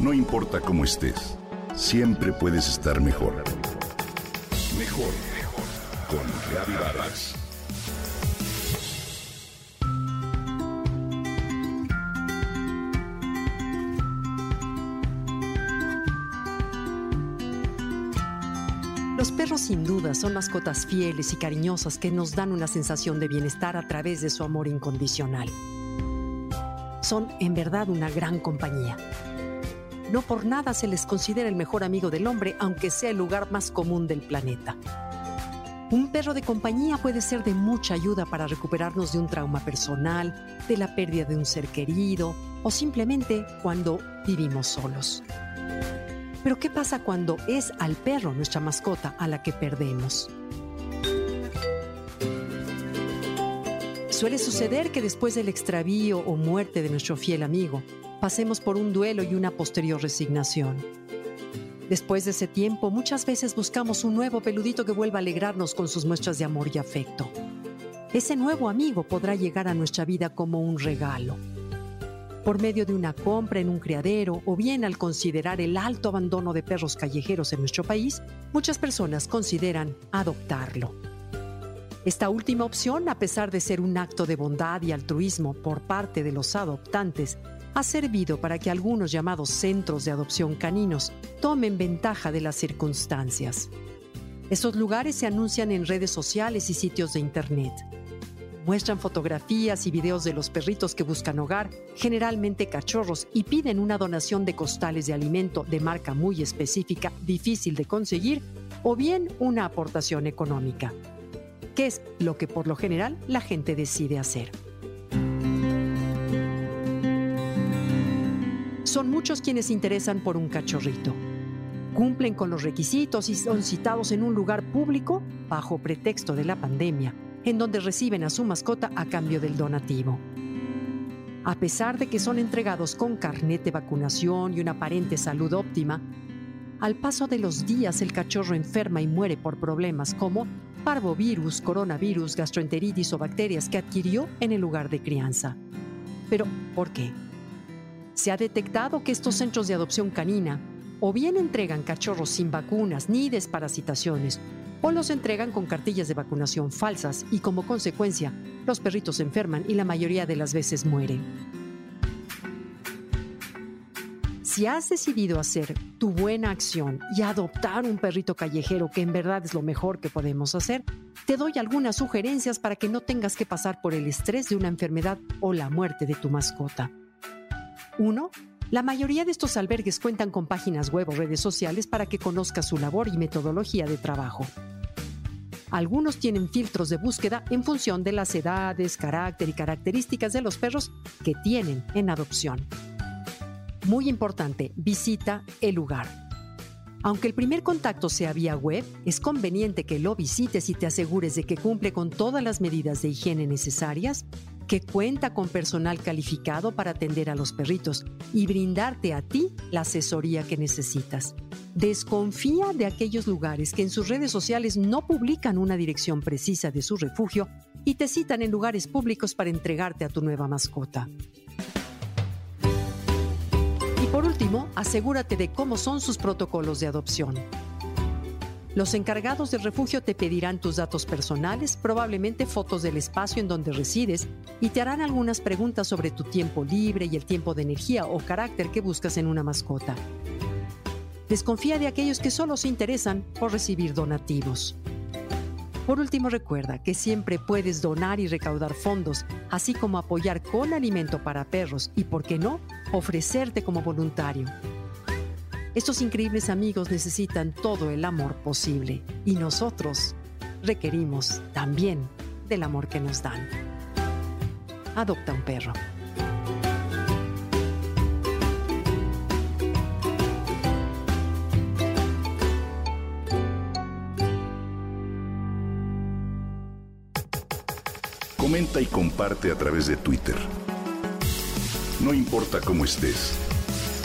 No importa cómo estés, siempre puedes estar mejor. Mejor, mejor. Con Reavivadas. Los perros sin duda son mascotas fieles y cariñosas que nos dan una sensación de bienestar a través de su amor incondicional. Son en verdad una gran compañía. No por nada se les considera el mejor amigo del hombre, aunque sea el lugar más común del planeta. Un perro de compañía puede ser de mucha ayuda para recuperarnos de un trauma personal, de la pérdida de un ser querido o simplemente cuando vivimos solos. Pero ¿qué pasa cuando es al perro nuestra mascota a la que perdemos? Suele suceder que después del extravío o muerte de nuestro fiel amigo, pasemos por un duelo y una posterior resignación. Después de ese tiempo, muchas veces buscamos un nuevo peludito que vuelva a alegrarnos con sus muestras de amor y afecto. Ese nuevo amigo podrá llegar a nuestra vida como un regalo por medio de una compra en un criadero o bien al considerar el alto abandono de perros callejeros en nuestro país, muchas personas consideran adoptarlo. Esta última opción, a pesar de ser un acto de bondad y altruismo por parte de los adoptantes, ha servido para que algunos llamados centros de adopción caninos tomen ventaja de las circunstancias. Estos lugares se anuncian en redes sociales y sitios de Internet Muestran fotografías y videos de los perritos que buscan hogar, generalmente cachorros, y piden una donación de costales de alimento de marca muy específica, difícil de conseguir, o bien una aportación económica, que es lo que por lo general la gente decide hacer. Son muchos quienes se interesan por un cachorrito. Cumplen con los requisitos y son citados en un lugar público bajo pretexto de la pandemia en donde reciben a su mascota a cambio del donativo. A pesar de que son entregados con carnet de vacunación y una aparente salud óptima, al paso de los días el cachorro enferma y muere por problemas como parvovirus, coronavirus, gastroenteritis o bacterias que adquirió en el lugar de crianza. Pero, ¿por qué? Se ha detectado que estos centros de adopción canina o bien entregan cachorros sin vacunas ni desparasitaciones, o los entregan con cartillas de vacunación falsas y como consecuencia los perritos se enferman y la mayoría de las veces mueren. Si has decidido hacer tu buena acción y adoptar un perrito callejero, que en verdad es lo mejor que podemos hacer, te doy algunas sugerencias para que no tengas que pasar por el estrés de una enfermedad o la muerte de tu mascota. 1. La mayoría de estos albergues cuentan con páginas web o redes sociales para que conozcas su labor y metodología de trabajo. Algunos tienen filtros de búsqueda en función de las edades, carácter y características de los perros que tienen en adopción. Muy importante, visita el lugar. Aunque el primer contacto sea vía web, es conveniente que lo visites y te asegures de que cumple con todas las medidas de higiene necesarias que cuenta con personal calificado para atender a los perritos y brindarte a ti la asesoría que necesitas. Desconfía de aquellos lugares que en sus redes sociales no publican una dirección precisa de su refugio y te citan en lugares públicos para entregarte a tu nueva mascota. Y por último, asegúrate de cómo son sus protocolos de adopción. Los encargados del refugio te pedirán tus datos personales, probablemente fotos del espacio en donde resides, y te harán algunas preguntas sobre tu tiempo libre y el tiempo de energía o carácter que buscas en una mascota. Desconfía de aquellos que solo se interesan por recibir donativos. Por último, recuerda que siempre puedes donar y recaudar fondos, así como apoyar con alimento para perros y, por qué no, ofrecerte como voluntario. Estos increíbles amigos necesitan todo el amor posible y nosotros requerimos también del amor que nos dan. Adopta un perro. Comenta y comparte a través de Twitter. No importa cómo estés